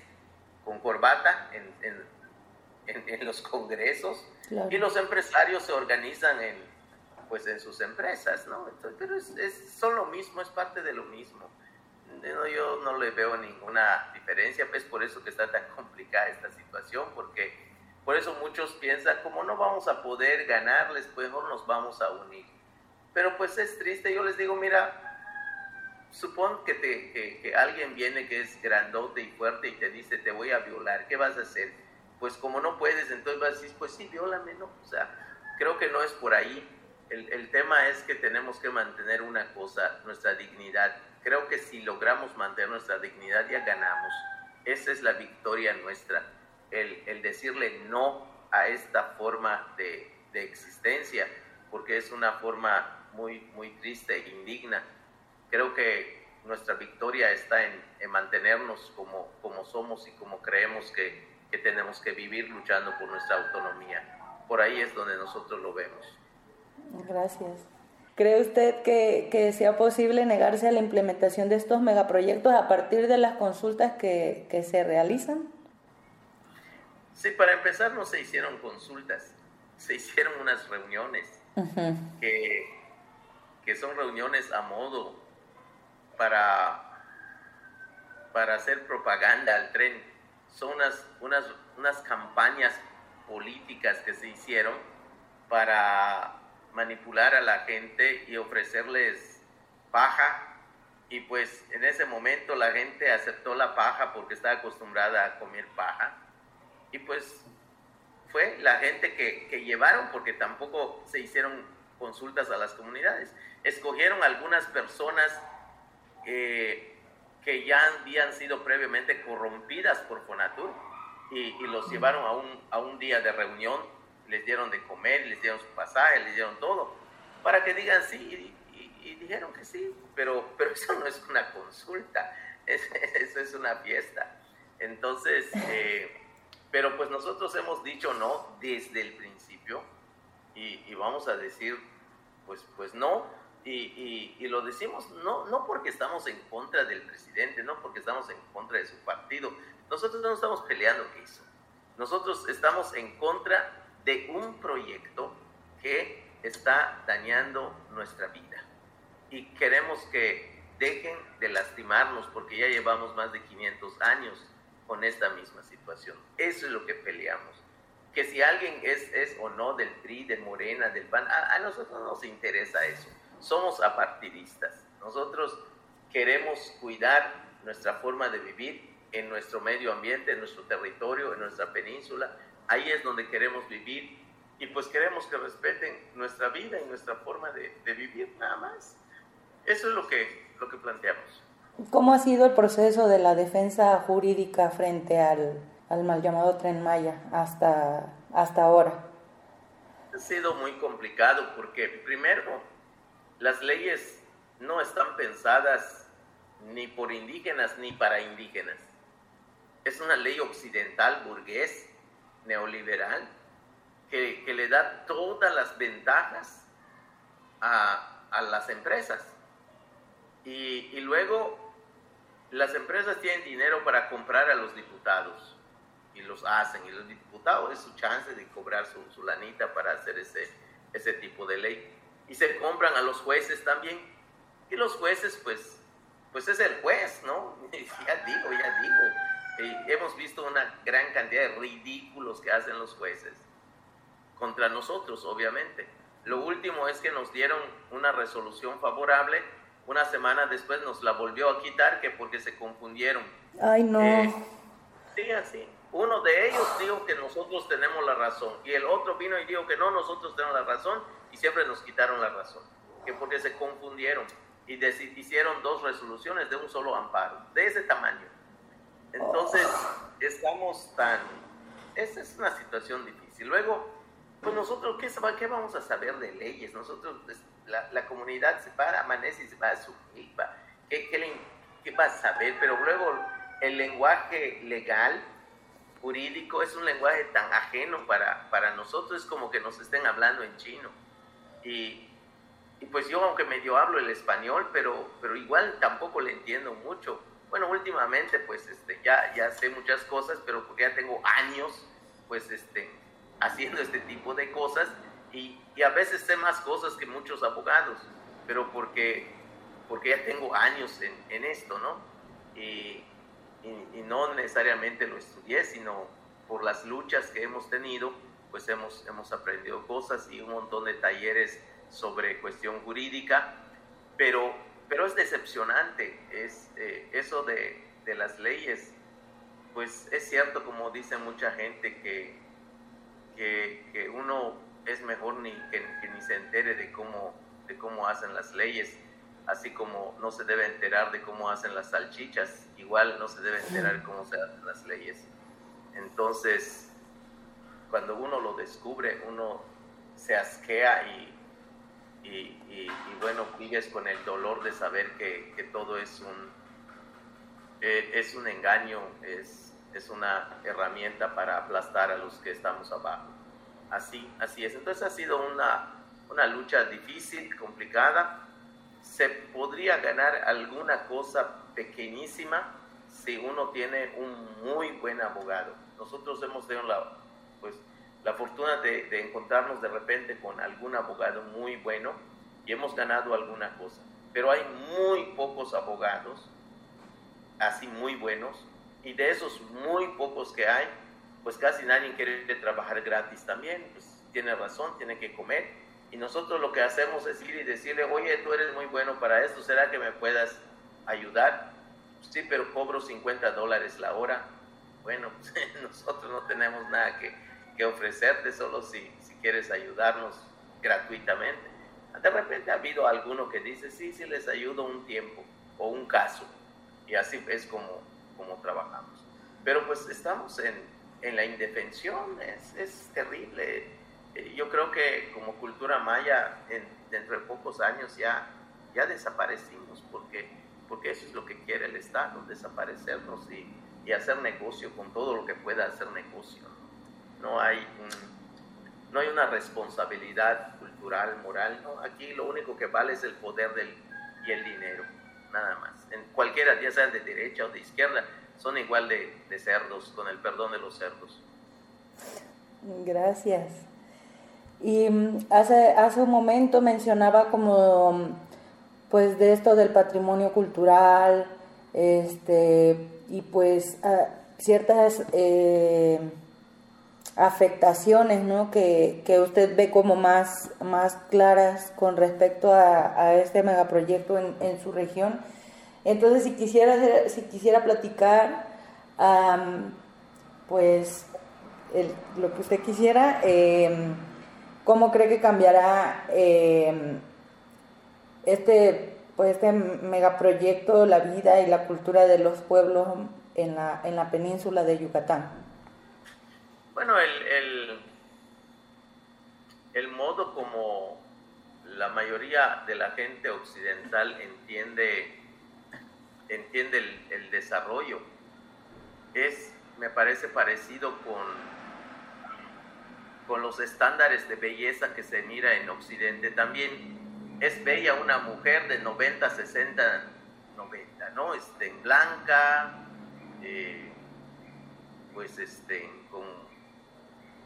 con corbata en, en, los congresos y los empresarios se organizan en, pues, en sus empresas, ¿no? pero es, son lo mismo, es parte de lo mismo. yo no le veo ninguna diferencia, es por eso que está tan complicada esta situación, porque por eso muchos piensan, como no vamos a poder ganarles, pues mejor nos vamos a unir. Pero pues es triste, yo les digo, mira, supón que, te, que, alguien viene que es grandote y fuerte y te dice, te voy a violar, ¿qué vas a hacer? Pues como no puedes, entonces vas a decir, pues sí, viólame, ¿no? O sea, creo que no es por ahí. El, el tema es que tenemos que mantener una cosa, nuestra dignidad. Creo que si logramos mantener nuestra dignidad ya ganamos. Esa es la victoria nuestra. El, el decirle no a esta forma de, de existencia, porque es una forma muy, muy triste e indigna creo que nuestra victoria está en, mantenernos como, como somos y como creemos que, tenemos que vivir luchando por nuestra autonomía. Por ahí es donde nosotros lo vemos. Gracias. ¿Cree usted que, sea posible negarse a la implementación de estos megaproyectos a partir de las consultas que, se realizan? Sí, para empezar no se hicieron consultas, se hicieron unas reuniones que, que son reuniones a modo para, para hacer propaganda al tren. Son unas, unas, unas campañas políticas que se hicieron para manipular a la gente y ofrecerles paja. Y pues en ese momento la gente aceptó la paja porque estaba acostumbrada a comer paja. Y pues fue la gente que, que llevaron porque tampoco se hicieron consultas a las comunidades. Escogieron algunas personas que ya habían sido previamente corrompidas por Fonatur y, los llevaron a un, a un día de reunión, les dieron de comer, les dieron su pasaje, les dieron todo, para que digan sí, y, dijeron que sí, pero, pero eso no es una consulta, eso es una fiesta. Entonces, eh, pero pues nosotros hemos dicho no desde el principio y, y vamos a decir, pues, pues no, y, y, lo decimos no, no porque estamos en contra del presidente, no porque estamos en contra de su partido. Nosotros no estamos peleando qué hizo. Nosotros estamos en contra de un proyecto que está dañando nuestra vida y queremos que dejen de lastimarnos porque ya llevamos más de 500 años con esta misma situación. Eso es lo que peleamos. Que si alguien es, es o no del PRI, de Morena, del PAN, a, a nosotros no nos interesa eso. Somos apartidistas. Nosotros queremos cuidar nuestra forma de vivir en nuestro medio ambiente, en nuestro territorio, en nuestra península. Ahí es donde queremos vivir y pues queremos que respeten nuestra vida y nuestra forma de, de vivir nada más. Eso es lo que, lo que planteamos. ¿Cómo ha sido el proceso de la defensa jurídica frente al, al mal llamado Tren Maya hasta, hasta ahora? Ha sido muy complicado porque primero las leyes no están pensadas ni por indígenas ni para indígenas. Es una ley occidental, burgués, neoliberal, que, que le da todas las ventajas a, a las empresas. Y, y, luego las empresas tienen dinero para comprar a los diputados y los hacen. Y los diputados es su chance de cobrar su, su lanita para hacer ese, ese tipo de ley. Y se compran a los jueces también. Y los jueces, pues, pues es el juez, ¿no? ya digo, ya digo. Eh, hemos visto una gran cantidad de ridículos que hacen los jueces contra nosotros, obviamente. Lo último es que nos dieron una resolución favorable, una semana después nos la volvió a quitar que porque se confundieron. Ay, no. Eh, sí, así. Uno de ellos dijo que nosotros tenemos la razón y el otro vino y dijo que no, nosotros tenemos la razón y siempre nos quitaron la razón, que porque se confundieron y hicieron dos resoluciones de un solo amparo, de ese tamaño. Entonces, estamos tan... Esa es una situación difícil. Luego, pues nosotros, ¿qué, qué vamos a saber de leyes? Nosotros, la, la, comunidad se para, amanece y se va a su va, ¿qué, qué, ¿qué va a saber? Pero luego, el lenguaje legal, jurídico, es un lenguaje tan ajeno para, para nosotros, es como que nos estén hablando en chino. Y, y pues yo, aunque medio hablo el español, pero, pero igual tampoco le entiendo mucho. Bueno, últimamente pues este, ya, ya sé muchas cosas, pero porque ya tengo años pues este, haciendo este tipo de cosas y, y a veces sé más cosas que muchos abogados, pero porque, porque ya tengo años en, en esto, ¿no? Y, y, y, no necesariamente lo estudié, sino por las luchas que hemos tenido, pues hemos, hemos aprendido cosas y un montón de talleres sobre cuestión jurídica, pero, pero es decepcionante, es, eh, eso de, de, las leyes, pues es cierto como dice mucha gente que, que, que uno es mejor ni, que, que, ni se entere de cómo, de cómo hacen las leyes, así como no se debe enterar de cómo hacen las salchichas, igual no se debe enterar de cómo se hacen las leyes. Entonces, cuando uno lo descubre, uno se asquea y, y, y, y, bueno, vives con el dolor de saber que, que todo es un, eh, es un engaño, es, es una herramienta para aplastar a los que estamos abajo. Así, así es. Entonces ha sido una, una lucha difícil, complicada. Se podría ganar alguna cosa pequeñísima si uno tiene un muy buen abogado. Nosotros hemos tenido la, pues, la fortuna de, encontrarnos de repente con algún abogado muy bueno y hemos ganado alguna cosa. Pero hay muy pocos abogados, así muy buenos, y de esos muy pocos que hay, pues casi nadie quiere trabajar gratis también, pues tiene razón, tiene que comer. Y nosotros lo que hacemos es ir y decirle, oye, tú eres muy bueno para esto, ¿será que me puedas ayudar? Sí, pero cobro 50 dólares la hora. Bueno, pues, nosotros no tenemos nada que, que ofrecerte, solo si, si quieres ayudarnos gratuitamente. De repente ha habido alguno que dice, sí, sí, les ayudo un tiempo o un caso. Y así es como, como trabajamos. Pero pues estamos en, en la indefensión, es, es, terrible. Yo creo que como cultura maya, en, dentro de pocos años ya, ya desaparecimos, porque, porque eso es lo que quiere el Estado, desaparecernos y, y hacer negocio con todo lo que pueda hacer negocio no hay, un, no hay una responsabilidad cultural, moral, no, aquí lo único que vale es el poder del, y el dinero, nada más. En cualquiera, ya sea de derecha o de izquierda, son igual de, cerdos, con el perdón de los cerdos. Gracias. Y mm, hace, hace un momento mencionaba como pues de esto del patrimonio cultural, este, y pues ciertas eh, afectaciones ¿no? que, usted ve como más, más claras con respecto a, este megaproyecto en, en su región. Entonces, si quisiera, si quisiera platicar, pues lo que usted quisiera, em, ¿cómo cree que cambiará em, este, pues este megaproyecto, la vida y la cultura de los pueblos en la, en la península de Yucatán? Bueno, el, el, modo como la mayoría de la gente occidental entiende, entiende el, desarrollo es, me parece parecido con, con los estándares de belleza que se mira en Occidente también es bella una mujer de 90, 60, 90, ¿no? Este, blanca, eh, pues este, con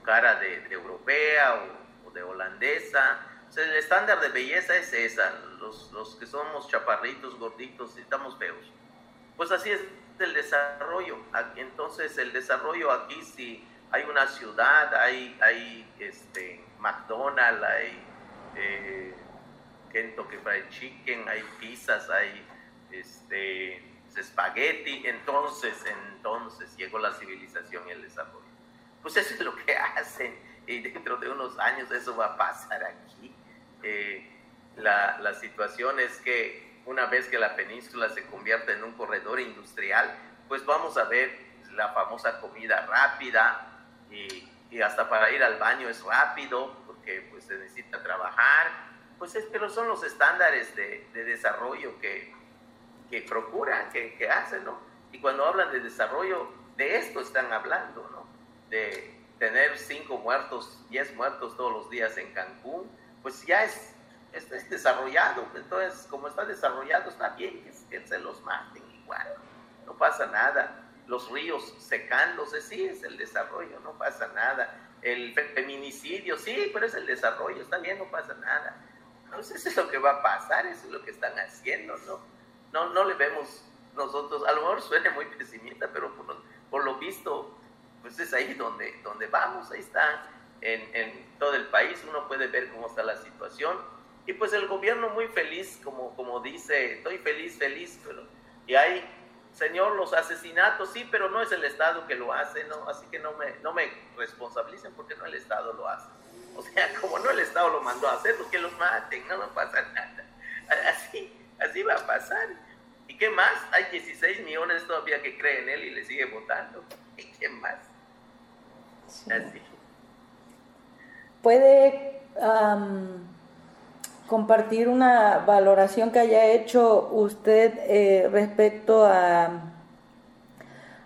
cara de, europea o, de holandesa. O sea, el estándar de belleza es esa, los, los que somos chaparritos, gorditos, estamos feos. Pues así es el desarrollo. Entonces, el desarrollo aquí, si hay una ciudad, hay, hay este, McDonald's, hay... Eh, Kentucky Fried Chicken, hay pizzas, hay este, espagueti, entonces, entonces llegó la civilización y el desarrollo. Pues eso es lo que hacen y dentro de unos años eso va a pasar aquí. Eh, la, la situación es que una vez que la península se convierta en un corredor industrial, pues vamos a ver la famosa comida rápida y, y hasta para ir al baño es rápido porque pues se necesita trabajar pues es, pero son los estándares de, desarrollo que, que procuran, que, que, hacen, ¿no? Y cuando hablan de desarrollo, de esto están hablando, ¿no? De tener cinco muertos, diez muertos todos los días en Cancún, pues ya es, es, desarrollado. Entonces, como está desarrollado, está bien que, que se los maten igual, no pasa nada. Los ríos secándose, sí, es el desarrollo, no pasa nada. El feminicidio, sí, pero es el desarrollo, está bien, no pasa nada entonces eso es lo que va a pasar, eso es lo que están haciendo, ¿no? No, no le vemos nosotros, a lo mejor suena muy pesimista, pero por lo, visto, pues es ahí donde, donde vamos, ahí está en, en, todo el país, uno puede ver cómo está la situación, y pues el gobierno muy feliz, como, como dice, estoy feliz, feliz, pero, y hay, señor, los asesinatos, sí, pero no es el Estado que lo hace, ¿no? Así que no me, no me responsabilicen porque no el Estado lo hace. O sea, como no el Estado lo mandó a hacer, pues que los maten, no, no pasa nada. Así, así va a pasar. ¿Y qué más? Hay 16 millones todavía que creen en él y le sigue votando. ¿Y qué más? Así. ¿Puede compartir una valoración que haya hecho usted eh, respecto a,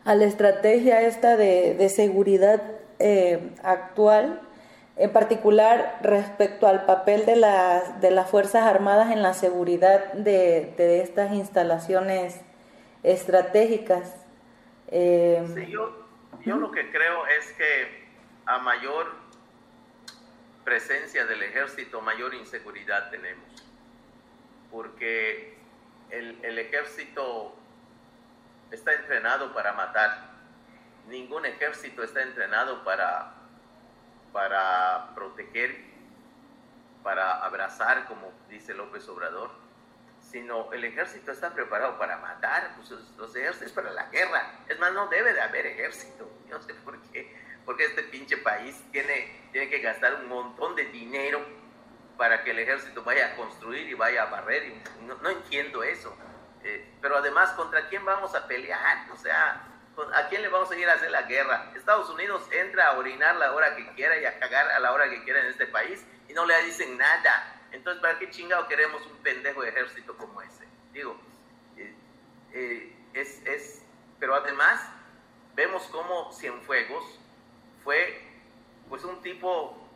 a la estrategia esta de, de seguridad eh, actual? en particular respecto al papel de las, de las Fuerzas Armadas en la seguridad de, de estas instalaciones estratégicas. Eh, sí, yo, yo lo que creo es que a mayor presencia del ejército, mayor inseguridad tenemos, porque el, el ejército está entrenado para matar, ningún ejército está entrenado para para proteger, para abrazar, como dice López Obrador, sino el ejército está preparado para matar, pues los ejércitos para la guerra. Es más, no debe de haber ejército. No sé por qué, porque este pinche país tiene, tiene que gastar un montón de dinero para que el ejército vaya a construir y vaya a barrer. no, entiendo eso. Eh, pero además, ¿contra quién vamos a pelear? O sea, ¿a quién le vamos a ir a hacer la guerra? Estados Unidos entra a orinar la hora que quiera y a cagar a la hora que quiera en este país y no le dicen nada. Entonces, ¿para qué chingado queremos un pendejo de ejército como ese? Digo, eh, eh, es, es, pero además vemos cómo Cienfuegos fue pues un tipo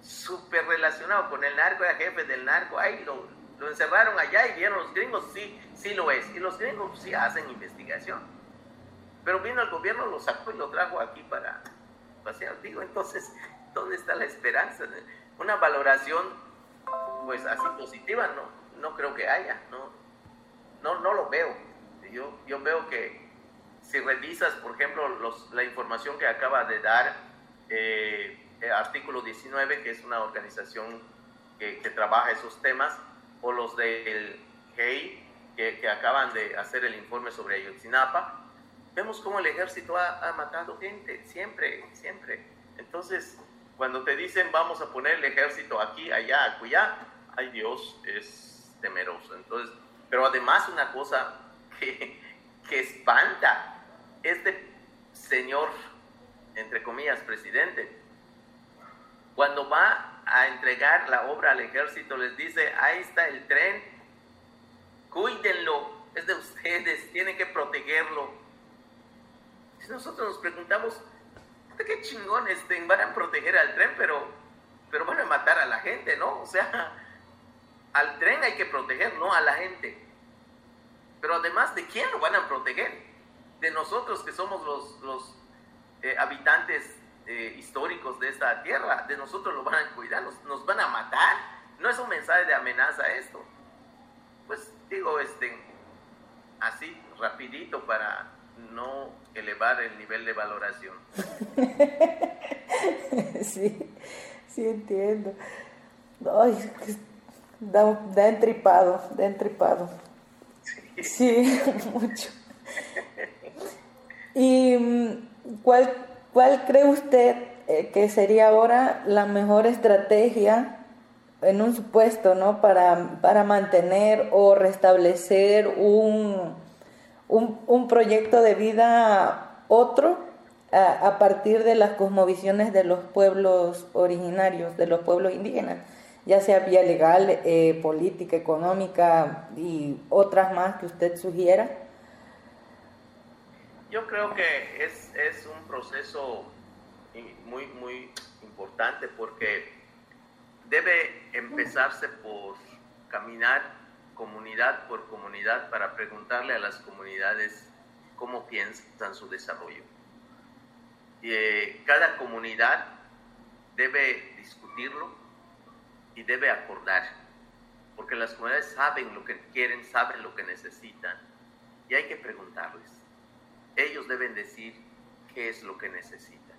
súper relacionado con el narco, era jefe del narco, ahí lo, lo encerraron allá y vieron los gringos, sí, sí lo es, y los gringos sí hacen investigación pero vino el gobierno, lo sacó y lo trajo aquí para, espacial. Digo, entonces, ¿dónde está la esperanza? Una valoración, pues así positiva, no, no creo que haya, no, no, no lo veo. Yo, yo veo que si revisas, por ejemplo, los, la información que acaba de dar eh, el artículo 19, que es una organización que, que trabaja esos temas, o los del GEI, que, que, acaban de hacer el informe sobre Ayotzinapa, vemos cómo el ejército ha, ha, matado gente, siempre, siempre. Entonces, cuando te dicen vamos a poner el ejército aquí, allá, acullá, ay Dios, es temeroso. Entonces, pero además una cosa que, que espanta, este señor, entre comillas, presidente, cuando va a entregar la obra al ejército, les dice, ahí está el tren, cuídenlo, es de ustedes, tienen que protegerlo. Si nosotros nos preguntamos, qué chingones van a proteger al tren, pero, pero van a matar a la gente, ¿no? O sea, al tren hay que proteger, no a la gente. Pero además, ¿de quién lo van a proteger? De nosotros que somos los, los eh, habitantes eh, históricos de esta tierra, de nosotros lo van a cuidar, nos, nos, van a matar. No es un mensaje de amenaza esto. Pues digo, este, así, rapidito para no elevar el nivel de valoración. sí, sí entiendo. Ay, da, da entripado, da entripado. Sí, sí mucho. ¿Y mm, cuál, cuál cree usted eh, que sería ahora la mejor estrategia en un supuesto, ¿no? Para, para mantener o restablecer un un, un proyecto de vida otro a, a, partir de las cosmovisiones de los pueblos originarios, de los pueblos indígenas, ya sea vía legal, eh, política, económica y otras más que usted sugiera? Yo creo que es, es un proceso muy, muy importante porque debe empezarse por caminar comunidad por comunidad para preguntarle a las comunidades cómo piensan su desarrollo. Eh, cada comunidad debe discutirlo y debe acordar, porque las comunidades saben lo que quieren, saben lo que necesitan, y hay que preguntarles. Ellos deben decir qué es lo que necesitan.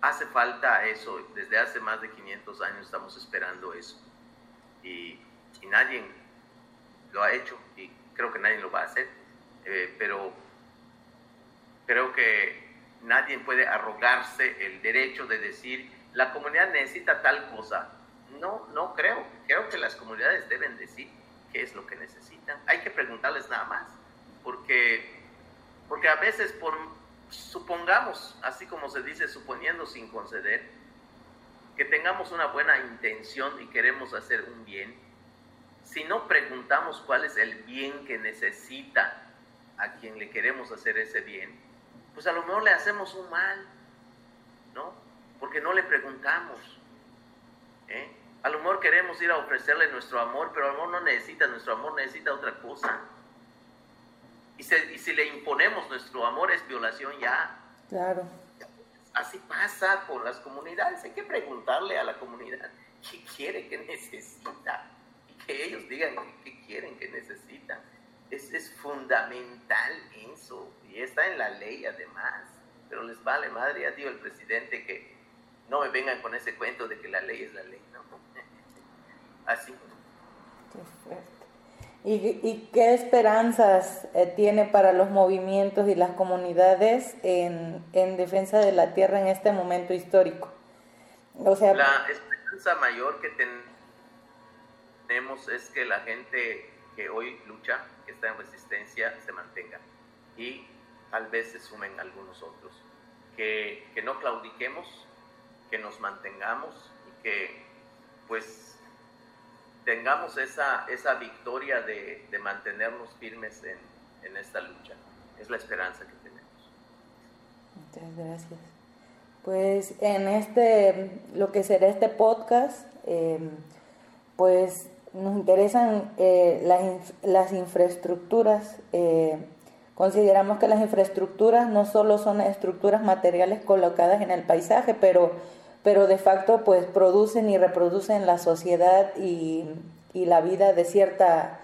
Hace falta eso, desde hace más de 500 años estamos esperando eso, y, nadie lo ha hecho y creo que nadie lo va a hacer, eh, pero creo que nadie puede arrogarse el derecho de decir la comunidad necesita tal cosa. No, no creo. Creo que las comunidades deben decir qué es lo que necesitan. Hay que preguntarles nada más, porque, porque a veces por, supongamos, así como se dice, suponiendo sin conceder, que tengamos una buena intención y queremos hacer un bien, si no preguntamos cuál es el bien que necesita a quien le queremos hacer ese bien, pues a lo mejor le hacemos un mal, ¿no? Porque no le preguntamos. ¿eh? A lo mejor queremos ir a ofrecerle nuestro amor, pero a lo mejor no necesita nuestro amor, necesita otra cosa. Y, y si le imponemos nuestro amor es violación ya. Claro. Así pasa con las comunidades. Hay que preguntarle a la comunidad qué quiere, qué necesita que ellos digan qué quieren, qué necesitan. Es, es fundamental eso, y está en la ley además, pero les vale madre, ya digo el presidente que no me vengan con ese cuento de que la ley es la ley. Así. Qué fuerte. ¿Y, ¿Y, qué esperanzas eh, tiene para los movimientos y las comunidades en, en, defensa de la tierra en este momento histórico? O sea, la esperanza mayor que tenemos tenemos es que la gente que hoy lucha, que está en resistencia, se mantenga y tal vez se sumen algunos otros. Que, que no claudiquemos, que nos mantengamos y que pues tengamos esa, esa victoria de, de mantenernos firmes en, en, esta lucha. Es la esperanza que tenemos. Muchas gracias. Pues en este, lo que será este podcast, eh, pues nos interesan eh, las, las, infraestructuras, eh, Consideramos que las infraestructuras no solo son estructuras materiales colocadas en el paisaje, pero, pero de facto pues producen y reproducen la sociedad y, la vida de cierta,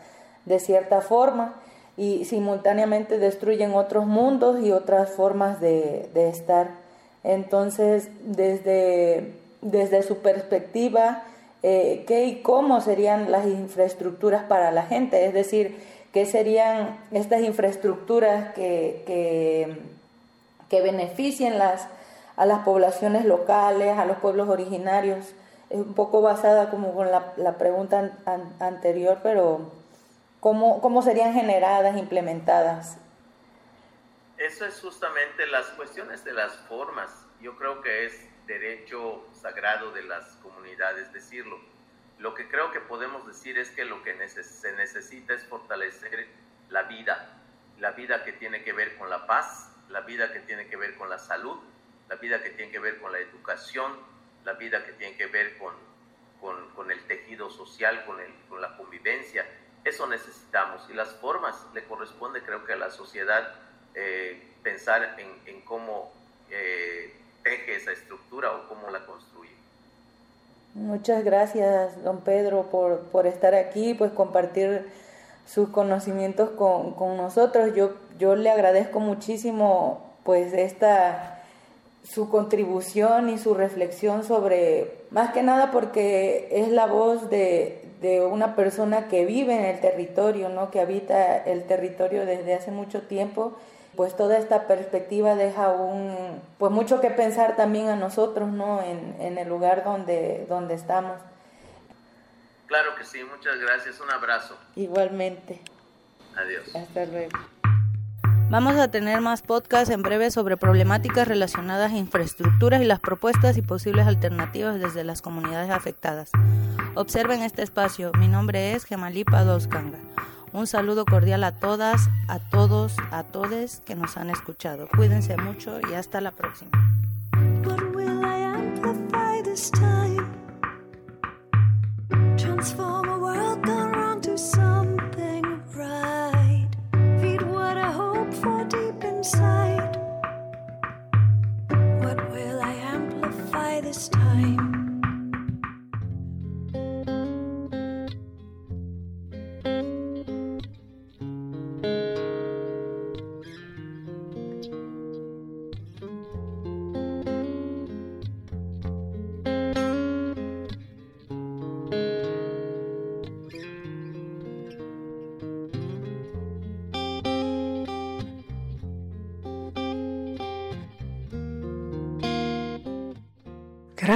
de cierta forma y simultáneamente destruyen otros mundos y otras formas de, estar. Entonces, desde, desde su perspectiva, eh, ¿qué y cómo serían las infraestructuras para la gente? Es decir, ¿qué serían estas infraestructuras que, que, beneficien las, a las poblaciones locales, a los pueblos originarios? Es un poco basada como con la, pregunta anterior, pero ¿cómo, ¿cómo serían generadas, implementadas? Eso es justamente las cuestiones de las formas. Yo creo que es derecho sagrado de las comunidades decirlo. Lo que creo que podemos decir es que lo que se necesita es fortalecer la vida, la vida que tiene que ver con la paz, la vida que tiene que ver con la salud, la vida que tiene que ver con la educación, la vida que tiene que ver con, con, el tejido social, con, el, con la convivencia. Eso necesitamos y las formas le corresponde creo que a la sociedad eh, pensar en, en cómo eh, teje esa estructura o cómo la construye. Muchas gracias, don Pedro, por, por estar aquí, pues compartir sus conocimientos con, con, nosotros. Yo, yo le agradezco muchísimo pues esta su contribución y su reflexión sobre, más que nada porque es la voz de, de una persona que vive en el territorio, ¿no? que habita el territorio desde hace mucho tiempo pues toda esta perspectiva deja un, pues mucho que pensar también a nosotros, ¿no? En, en el lugar donde, donde estamos. Claro que sí, muchas gracias, un abrazo. Igualmente. Adiós. Hasta luego. Vamos a tener más podcasts en breve sobre problemáticas relacionadas a infraestructuras y las propuestas y posibles alternativas desde las comunidades afectadas. Observen este espacio. Mi nombre es Gemalipa Doskanga. Un saludo cordial a todas, a todos, a todes que nos han escuchado. Cuídense mucho y hasta la próxima. inside.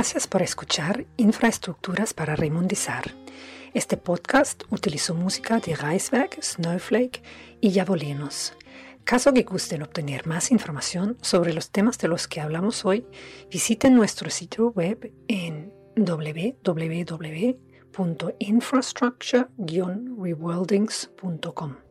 Gracias por escuchar Infraestructuras para Remundizar. Este podcast utilizó música de Reisberg, Snowflake y Yavolinos. Caso que gusten obtener más información sobre los temas de los que hablamos hoy, visiten nuestro sitio web en www.infrastructure-rewildings.com.